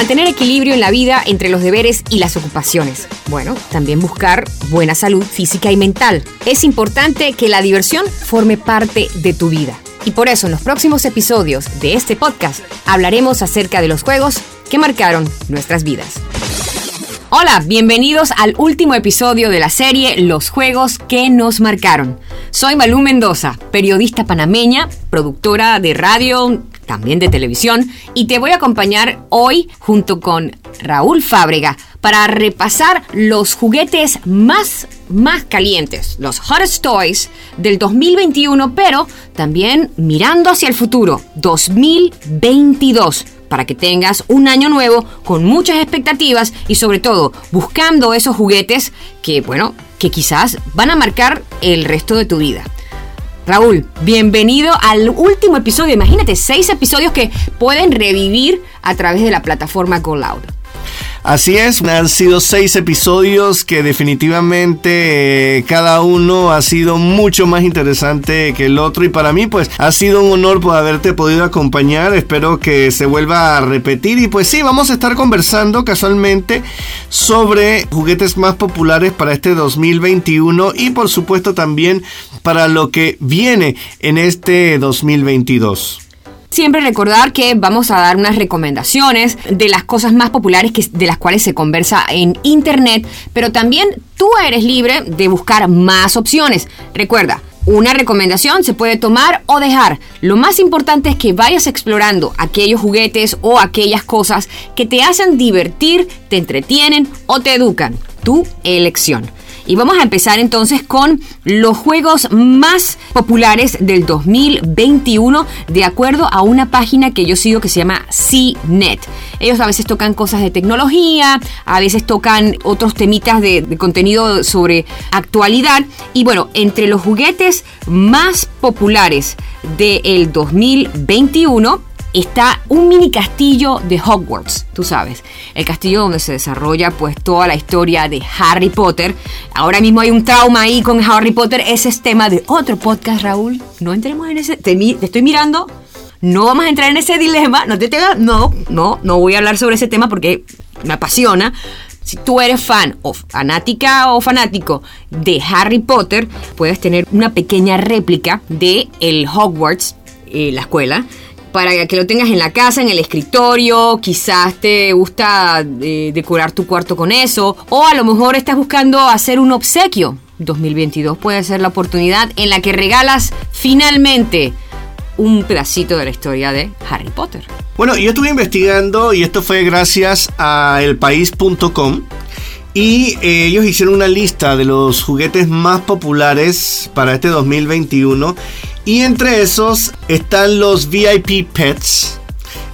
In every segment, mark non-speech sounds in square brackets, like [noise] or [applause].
Mantener equilibrio en la vida entre los deberes y las ocupaciones. Bueno, también buscar buena salud física y mental. Es importante que la diversión forme parte de tu vida. Y por eso en los próximos episodios de este podcast hablaremos acerca de los juegos que marcaron nuestras vidas. Hola, bienvenidos al último episodio de la serie Los Juegos que nos marcaron. Soy Malú Mendoza, periodista panameña, productora de radio, también de televisión, y te voy a acompañar hoy junto con Raúl Fábrega para repasar los juguetes más, más calientes, los hottest toys del 2021, pero también mirando hacia el futuro, 2022 para que tengas un año nuevo con muchas expectativas y sobre todo buscando esos juguetes que, bueno, que quizás van a marcar el resto de tu vida. Raúl, bienvenido al último episodio. Imagínate, seis episodios que pueden revivir a través de la plataforma Go Loud. Así es, han sido seis episodios que definitivamente eh, cada uno ha sido mucho más interesante que el otro. Y para mí pues ha sido un honor por haberte podido acompañar, espero que se vuelva a repetir. Y pues sí, vamos a estar conversando casualmente sobre juguetes más populares para este 2021 y por supuesto también para lo que viene en este 2022. Siempre recordar que vamos a dar unas recomendaciones de las cosas más populares que, de las cuales se conversa en Internet, pero también tú eres libre de buscar más opciones. Recuerda, una recomendación se puede tomar o dejar. Lo más importante es que vayas explorando aquellos juguetes o aquellas cosas que te hacen divertir, te entretienen o te educan. Tu elección. Y vamos a empezar entonces con los juegos más populares del 2021 de acuerdo a una página que yo sigo que se llama CNET. Ellos a veces tocan cosas de tecnología, a veces tocan otros temitas de, de contenido sobre actualidad. Y bueno, entre los juguetes más populares del 2021 está un mini castillo de Hogwarts, tú sabes, el castillo donde se desarrolla pues toda la historia de Harry Potter. Ahora mismo hay un trauma ahí con Harry Potter, ese es tema de otro podcast, Raúl. No entremos en ese, te, estoy mirando, no vamos a entrar en ese dilema, no te tengas, no, no, no voy a hablar sobre ese tema porque me apasiona. Si tú eres fan o fanática o fanático de Harry Potter, puedes tener una pequeña réplica de el Hogwarts, eh, la escuela, para que lo tengas en la casa, en el escritorio, quizás te gusta eh, decorar tu cuarto con eso, o a lo mejor estás buscando hacer un obsequio. 2022 puede ser la oportunidad en la que regalas finalmente un pedacito de la historia de Harry Potter. Bueno, yo estuve investigando y esto fue gracias a elpaís.com y eh, ellos hicieron una lista de los juguetes más populares para este 2021 y entre esos están los VIP Pets,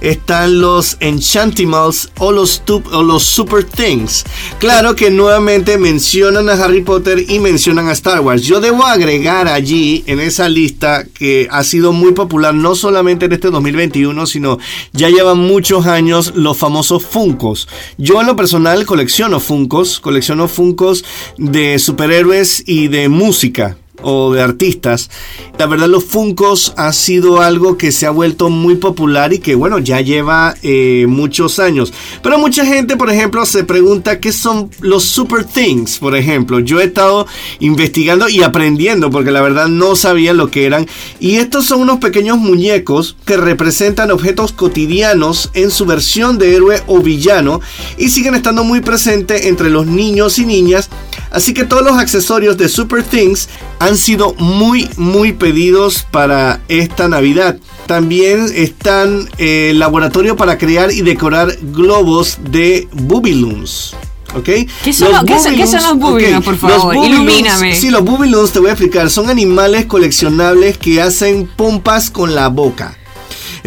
están los Enchantimals o los, o los Super Things. Claro que nuevamente mencionan a Harry Potter y mencionan a Star Wars. Yo debo agregar allí en esa lista que ha sido muy popular no solamente en este 2021, sino ya llevan muchos años los famosos Funcos. Yo en lo personal colecciono Funcos, colecciono Funcos de superhéroes y de música o de artistas. La verdad los Funcos ha sido algo que se ha vuelto muy popular y que bueno, ya lleva eh, muchos años. Pero mucha gente, por ejemplo, se pregunta qué son los Super Things, por ejemplo. Yo he estado investigando y aprendiendo porque la verdad no sabía lo que eran. Y estos son unos pequeños muñecos que representan objetos cotidianos en su versión de héroe o villano y siguen estando muy presentes entre los niños y niñas. Así que todos los accesorios de Super Things han sido muy, muy pedidos para esta Navidad. También están el eh, laboratorio para crear y decorar globos de Bubiloons. ¿Ok? ¿Qué son, los, ¿qué, son los Bubiloons, por favor? Ilumíname. Sí, los Bubiloons te voy a explicar. Son animales coleccionables que hacen pompas con la boca.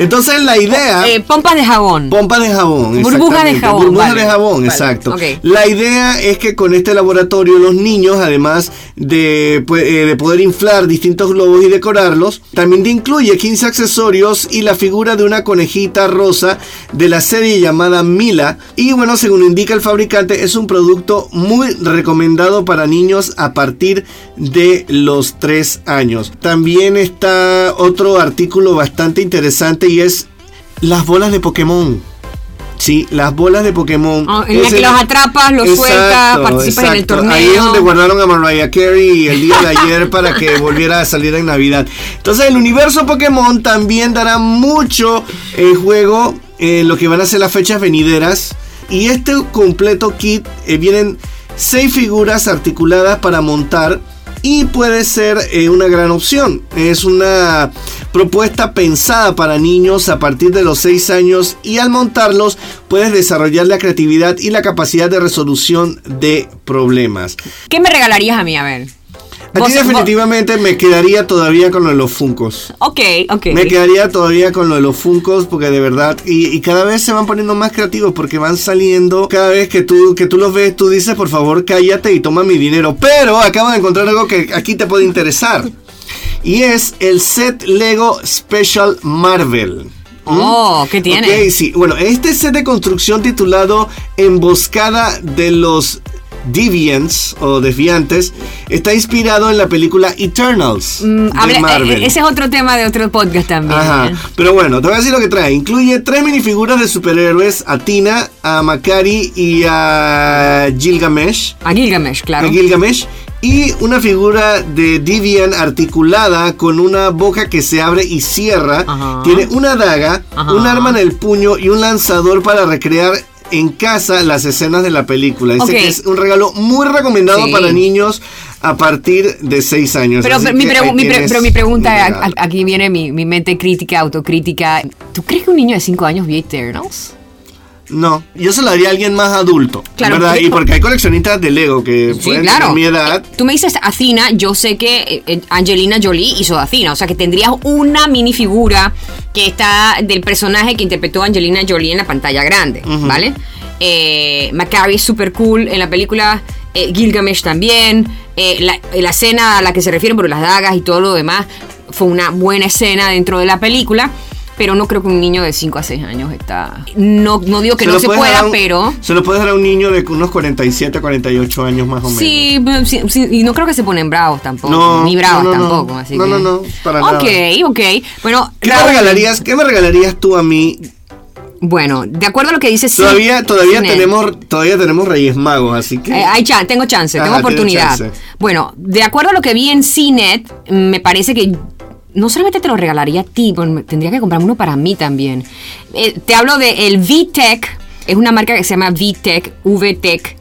Entonces la idea... Eh, pompas de jabón. Pompas de jabón. Burbujas de jabón. Burbujas de jabón, exacto. La idea es que con este laboratorio los niños, además de, pues, eh, de poder inflar distintos globos y decorarlos, también te incluye 15 accesorios y la figura de una conejita rosa de la serie llamada Mila. Y bueno, según indica el fabricante, es un producto muy recomendado para niños a partir de los 3 años. También está otro artículo bastante interesante y es las bolas de Pokémon. Sí, las bolas de Pokémon. Oh, en la que los atrapas, los Exacto, sueltas, participas en el torneo. Ahí es donde guardaron a Mariah Carey el día de ayer para que [laughs] volviera a salir en Navidad. Entonces el universo Pokémon también dará mucho en juego en lo que van a ser las fechas venideras. Y este completo kit eh, vienen seis figuras articuladas para montar y puede ser eh, una gran opción. Es una propuesta pensada para niños a partir de los 6 años y al montarlos puedes desarrollar la creatividad y la capacidad de resolución de problemas. ¿Qué me regalarías a mí? A ver. Aquí Vos- definitivamente me quedaría todavía con lo de los Funcos. Ok, ok. Me quedaría todavía con lo de los Funcos porque de verdad y, y cada vez se van poniendo más creativos porque van saliendo cada vez que tú que tú los ves tú dices por favor cállate y toma mi dinero pero acabo de encontrar algo que aquí te puede interesar y es el set Lego Special Marvel. ¿Mm? Oh, ¿qué tiene? Ok, sí. Bueno, este set de construcción titulado Emboscada de los Deviants o Desviantes está inspirado en la película Eternals Mm, de habla- Marvel. eh, ese es otro tema de otro podcast también. Ajá. ¿eh? Pero bueno, te voy a decir lo que trae. Incluye tres minifiguras de superhéroes: a Tina, a Makari y a Gilgamesh. A Gilgamesh, claro. A Gilgamesh. Y una figura de Divian articulada con una boca que se abre y cierra. Ajá. Tiene una daga, Ajá. un arma en el puño y un lanzador para recrear en casa las escenas de la película. Dice que es un regalo muy recomendado Sí. para niños a partir de 6 años. Pero, pero mi, pregu- mi pre- pero mi pregunta, aquí viene mi, mi mente crítica, autocrítica. ¿Tú crees que un niño de 5 años vio Eternals? No, yo se lo daría a alguien más adulto. Claro, ¿verdad? porque- Y porque hay coleccionistas de Lego que Sí, pueden claro. tener mi edad. Eh, Tú me dices Athena, yo sé que eh, eh, Angelina Jolie hizo de Athena, o sea que tendrías una minifigura que está del personaje que interpretó Angelina Jolie en la pantalla grande, ¿vale? Eh, Macari es súper cool en la película, eh, Gilgamesh también, eh, la, la escena a la que se refieren por las dagas y todo lo demás fue una buena escena dentro de la película. Pero no creo que un niño de 5 a 6 años está... No, no digo que no se puedes dar pueda, un- pero... Se lo puedes dar a un niño de unos 47, 48 años más o menos. Sí, pero sí, sí, y no creo que se ponen bravos tampoco. No, ni bravos no, no, no. tampoco. Así No, que- no, no, para Ok, nada. ok. Bueno, ¿Qué me regalarías? ¿Qué me regalarías tú a mí? Bueno, de acuerdo a lo que dice Cin- Todavía, todavía tenemos, todavía tenemos Reyes Magos, así que. eh, hay chan- tengo chance, Ajá, tengo oportunidad. chance. Bueno, de acuerdo a lo que vi en CNET, me parece que no solamente te lo regalaría a ti, tendría que comprarme uno para mí también. Eh, te hablo de el VTech, es una marca que se llama VTech, VTech,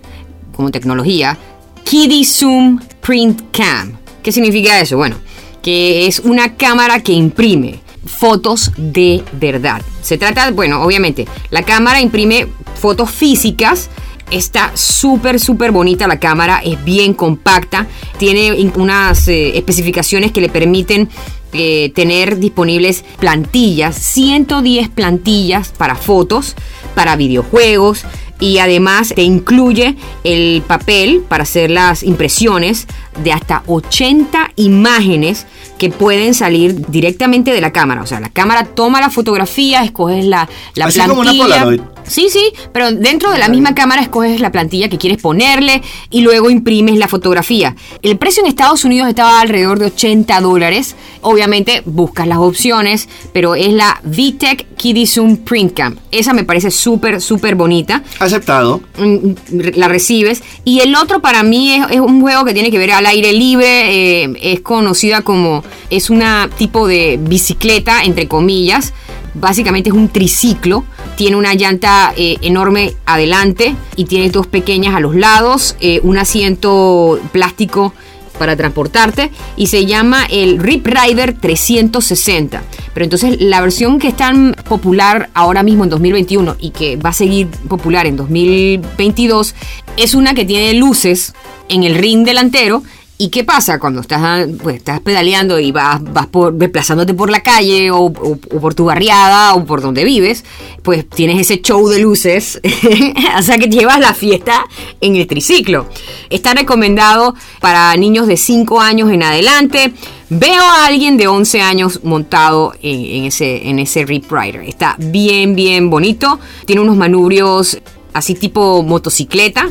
como tecnología, Kiddie Zoom Print Cam. ¿Qué significa eso? Bueno, que es una cámara que imprime fotos de verdad. Se trata, bueno, obviamente, la cámara imprime fotos físicas. Está súper, súper bonita la cámara, es bien compacta, tiene unas eh, especificaciones que le permiten eh, tener disponibles plantillas, 110 plantillas para fotos, para videojuegos y además te incluye el papel para hacer las impresiones de hasta 80 imágenes que pueden salir directamente de la cámara. O sea, la cámara toma la fotografía, escoges la, la Así como una plantilla. Polaroid. Sí, sí, pero dentro de la misma cámara escoges la plantilla que quieres ponerle y luego imprimes la fotografía. El precio en Estados Unidos estaba alrededor de 80 dólares. Obviamente buscas las opciones, pero es la VTech Kiddie Zoom Print Cam. Esa me parece súper, súper bonita. Aceptado. Mm, la recibes. Y el otro para mí es, es un juego que tiene que ver al aire libre. eh, es conocida como. Es una tipo de bicicleta, entre comillas. Básicamente es un triciclo. Tiene una llanta eh, enorme adelante y tiene dos pequeñas a los lados. eh, un asiento plástico para transportarte y se llama el Rip Rider 360. Pero entonces la versión que es tan popular ahora mismo en 2021 y que va a seguir popular en 2022 es una que tiene luces en el ring delantero. ¿Y qué pasa cuando estás, pues, estás pedaleando y vas, vas por, desplazándote por la calle o, por tu barriada o por donde vives? Pues tienes ese show de luces, [laughs] o sea que llevas la fiesta en el triciclo. Está recomendado para niños de 5 años en adelante. Veo a alguien de 11 años montado en, en ese, en ese Rip Rider. Está bien, bien bonito. Tiene unos manubrios así tipo motocicleta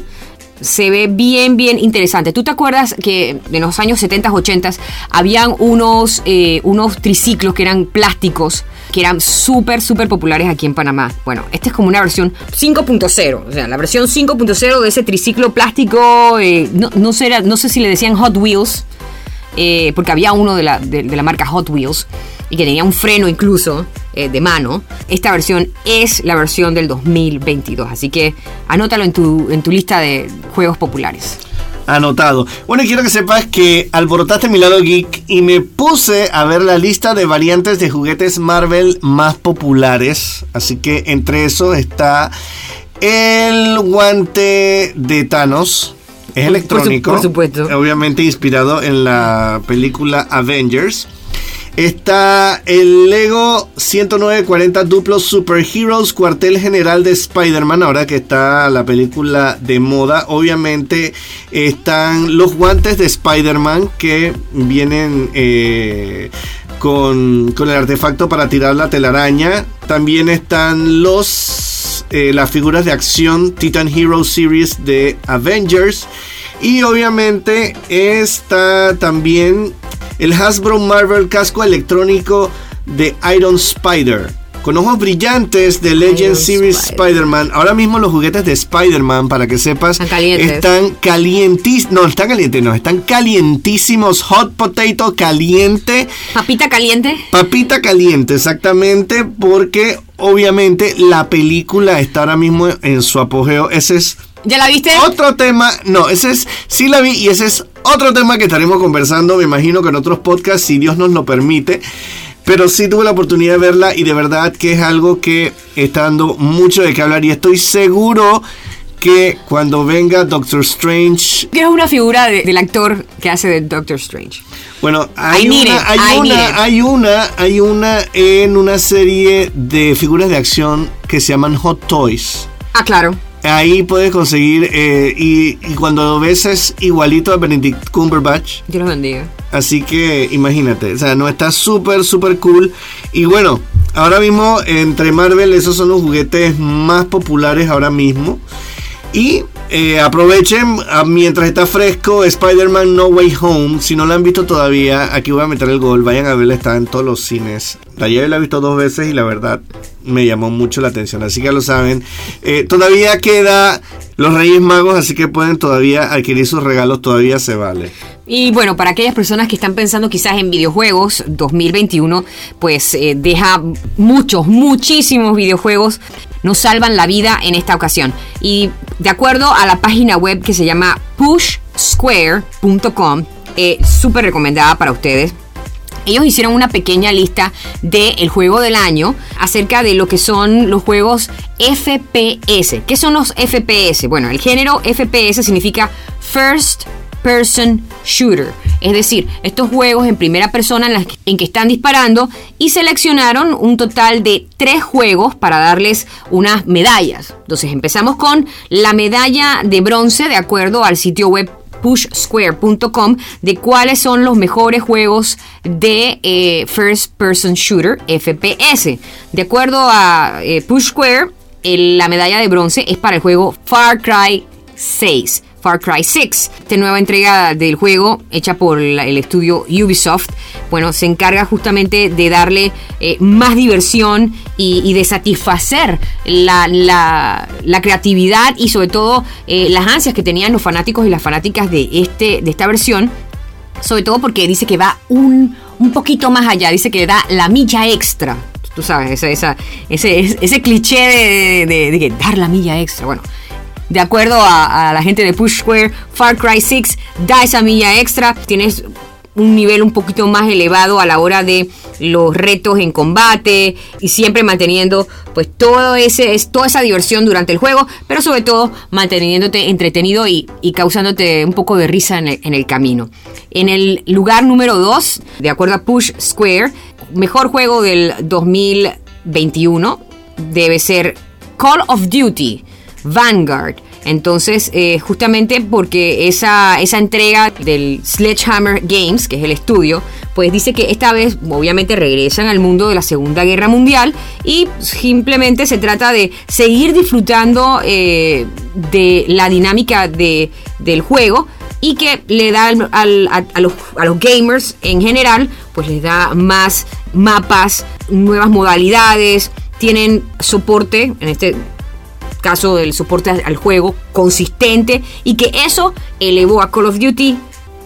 se ve bien, bien interesante. ¿Tú te acuerdas que en los años 70, 80 habían unos, eh, unos triciclos que eran plásticos que eran súper, súper populares aquí en Panamá. Bueno, esta es como una versión 5.0, o sea, la versión 5.0 de ese triciclo plástico, eh, no, no, sé, no sé si le decían Hot Wheels, eh, porque había uno de la, de, la, marca Hot Wheels y que tenía un freno incluso eh, de mano. Esta versión es la versión del 2022, así que anótalo en tu, en tu lista de juegos populares. Anotado. Bueno, quiero que sepas que alborotaste mi lado geek y me puse a ver la lista de variantes de juguetes Marvel más populares. Así que entre eso está el guante de Thanos es electrónico. Por, supuesto. Obviamente inspirado en la película Avengers. Está el Lego 10940 Duplo Super Heroes cuartel general de Spider-Man, ahora que está la película de moda. Obviamente están los guantes de Spider-Man que vienen eh, con, el artefacto para tirar la telaraña. También están los eh, las figuras de acción Titan Hero Series de Avengers. Y obviamente está también el Hasbro Marvel casco electrónico de Iron Spider. Con ojos brillantes de Legend Series Spider-Man. Ahora mismo los juguetes de Spider-Man, para que sepas, están calientes. Están calientísimos. No, están calientes, no, están calientísimos. Hot potato caliente. Papita caliente. Papita caliente, exactamente, porque obviamente la película está ahora mismo en su apogeo. Ese es ¿Ya la viste? Otro tema, no, ese es, sí la vi y ese es otro tema que estaremos conversando, me imagino que en otros podcasts, si Dios nos lo permite. Pero sí tuve la oportunidad de verla y de verdad que es algo que está dando mucho de qué hablar y estoy seguro que cuando venga Doctor Strange... ¿Qué es una figura del actor que hace de Doctor Strange? Bueno, hay una, hay una, hay una, hay una en una serie de figuras de acción que se llaman Hot Toys. Ah, claro. Ahí puedes conseguir, eh, y, cuando lo ves es igualito a Benedict Cumberbatch. Dios lo bendiga. Así que imagínate, o sea, no está súper, súper cool. Y bueno, ahora mismo entre Marvel esos son los juguetes más populares ahora mismo. Y eh, aprovechen ah, mientras está fresco Spider-Man No Way Home. Si no la han visto todavía, aquí voy a meter el gol. Vayan a verla, está en todos los cines. Ayer la he visto dos veces y la verdad me llamó mucho la atención. Así que lo saben. Eh, todavía queda los Reyes Magos, así que pueden todavía adquirir sus regalos. Todavía se vale. Y bueno, para aquellas personas que están pensando quizás en videojuegos, 2021 pues eh, deja muchos, muchísimos videojuegos nos salvan la vida en esta ocasión. Y de acuerdo a la página web que se llama pushsquare.com, eh, súper recomendada para ustedes. Ellos hicieron una pequeña lista del juego del año acerca de lo que son los juegos FPS. ¿Qué son los FPS? Bueno, el género FPS significa First Person Shooter. Es decir, estos juegos en primera persona en, en, que están disparando y seleccionaron un total de tres juegos para darles unas medallas. Entonces empezamos con la medalla de bronce de acuerdo al sitio web pushsquare.com de cuáles son los mejores juegos de eh, First Person Shooter FPS. De acuerdo a eh, PushSquare, la medalla de bronce es para el juego Far Cry 6. Far Cry 6. Esta nueva entrega del juego, hecha por el estudio Ubisoft, bueno, se encarga justamente de darle eh, más diversión y, de satisfacer la, creatividad y sobre todo eh, las ansias que tenían los fanáticos y las fanáticas de, este, de esta versión. Sobre todo porque dice que va un, un poquito más allá, dice que da la milla extra tú sabes, esa, ese, ese cliché de, de, de, dar la milla extra. Bueno, de acuerdo a, la gente de Push Square, Far Cry 6 da esa milla extra. Tienes un nivel un poquito más elevado a la hora de los retos en combate y siempre manteniendo pues todo ese es toda esa diversión durante el juego pero sobre todo manteniéndote entretenido y, causándote un poco de risa en el, en el, camino en el lugar número 2 de acuerdo a Push Square mejor juego del 2021 debe ser Call of Duty Vanguard. Entonces, eh, justamente porque esa, esa entrega del Sledgehammer Games, que es el estudio, pues dice que esta vez obviamente regresan al mundo de la Segunda Guerra Mundial y simplemente se trata de seguir disfrutando eh, de la dinámica de, del juego y que le da a, los, a los gamers en general, pues les da más mapas, nuevas modalidades, tienen soporte, en este caso del soporte al juego consistente y que eso elevó a Call of Duty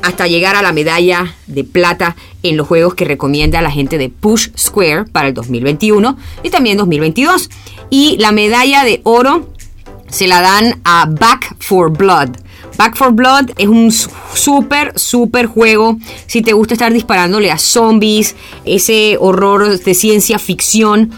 hasta llegar a la medalla de plata en los juegos que recomienda la gente de Push Square para el 2021 y también 2022. Y la medalla de oro se la dan a Back for Blood. Back for Blood es un súper, súper juego. Si te gusta estar disparándole a zombies, ese horror de ciencia ficción,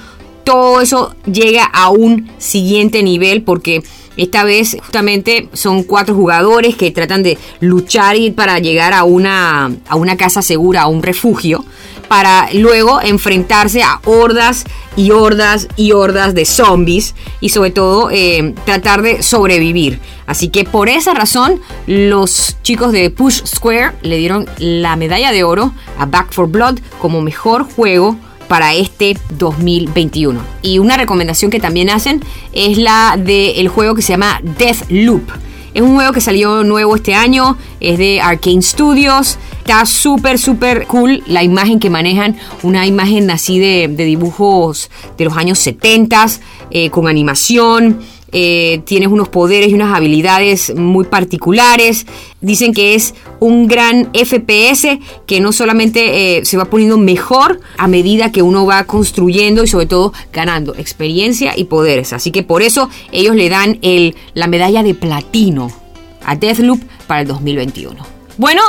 todo eso llega a un siguiente nivel porque esta vez justamente son cuatro jugadores que tratan de luchar y para llegar a una, a una casa segura, a un refugio, para luego enfrentarse a hordas y hordas y hordas de zombies y sobre todo eh, tratar de sobrevivir. Así que por esa razón los chicos de Push Square le dieron la medalla de oro a Back for Blood como mejor juego para este 2021. Y una recomendación que también hacen es la del juego que se llama Death Loop. Es un juego que salió nuevo este año, es de Arcane Studios. Está súper, súper cool la imagen que manejan, una imagen así de, dibujos de los años 70, eh, con animación. Eh, tienes unos poderes y unas habilidades muy particulares. Dicen que es un gran FPS que no solamente eh, se va poniendo mejor a medida que uno va construyendo y sobre todo ganando experiencia y poderes. Así que por eso ellos le dan el, la medalla de platino a Deathloop para el 2021. Bueno,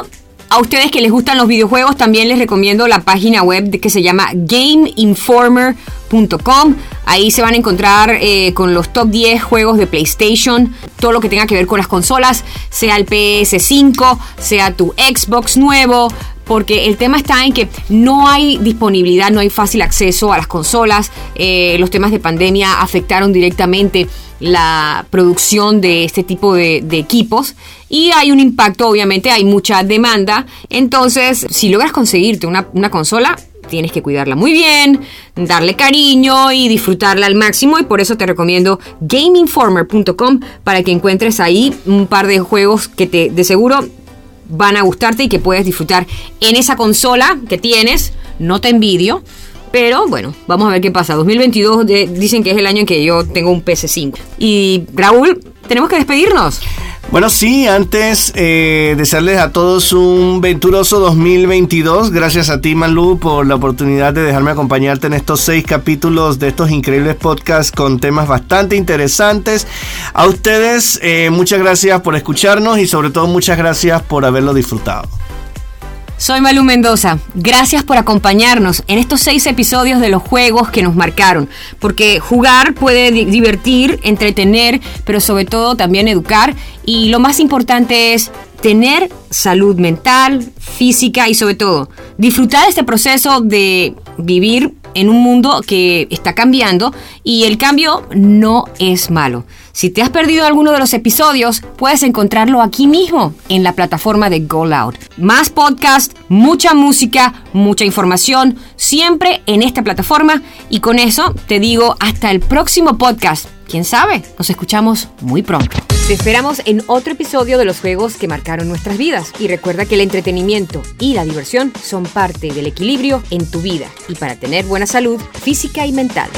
a ustedes que les gustan los videojuegos, también les recomiendo la página web que se llama GameInformer.com. Ahí se van a encontrar eh, con los top 10 juegos de PlayStation, todo lo que tenga que ver con las consolas, sea el PS5, sea tu Xbox nuevo, porque el tema está en que no hay disponibilidad, no hay fácil acceso a las consolas, eh, los temas de pandemia afectaron directamente la producción de este tipo de, equipos y hay un impacto, obviamente hay mucha demanda, entonces si logras conseguirte una, consola, tienes que cuidarla muy bien, darle cariño y disfrutarla al máximo. Y por eso te recomiendo gameinformer.com para que encuentres ahí un par de juegos que te de seguro van a gustarte y que puedes disfrutar en esa consola que tienes, no te envidio. Pero bueno, vamos a ver qué pasa. 2022 dicen que es el año en que yo tengo un PS5. Y Raúl, tenemos que despedirnos. Bueno, sí, antes eh, desearles a todos un venturoso 2022. Gracias a ti, Malú, por la oportunidad de dejarme acompañarte en estos seis capítulos de estos increíbles podcasts con temas bastante interesantes. A ustedes, eh, muchas gracias por escucharnos y sobre todo muchas gracias por haberlo disfrutado. Soy Malu Mendoza. Gracias por acompañarnos en estos seis episodios de los juegos que nos marcaron. Porque jugar puede divertir, entretener, pero sobre todo también educar. Y lo más importante es tener salud mental, física y sobre todo disfrutar este proceso de vivir en un mundo que está cambiando y el cambio no es malo. Si te has perdido alguno de los episodios, puedes encontrarlo aquí mismo en la plataforma de Go Loud. Más podcast, mucha música, mucha información, siempre en esta plataforma y con eso te digo hasta el próximo podcast. ¿Quién sabe? Nos escuchamos muy pronto. Te esperamos en otro episodio de los juegos que marcaron nuestras vidas. Y recuerda que el entretenimiento y la diversión son parte del equilibrio en tu vida y para tener buena salud física y mental.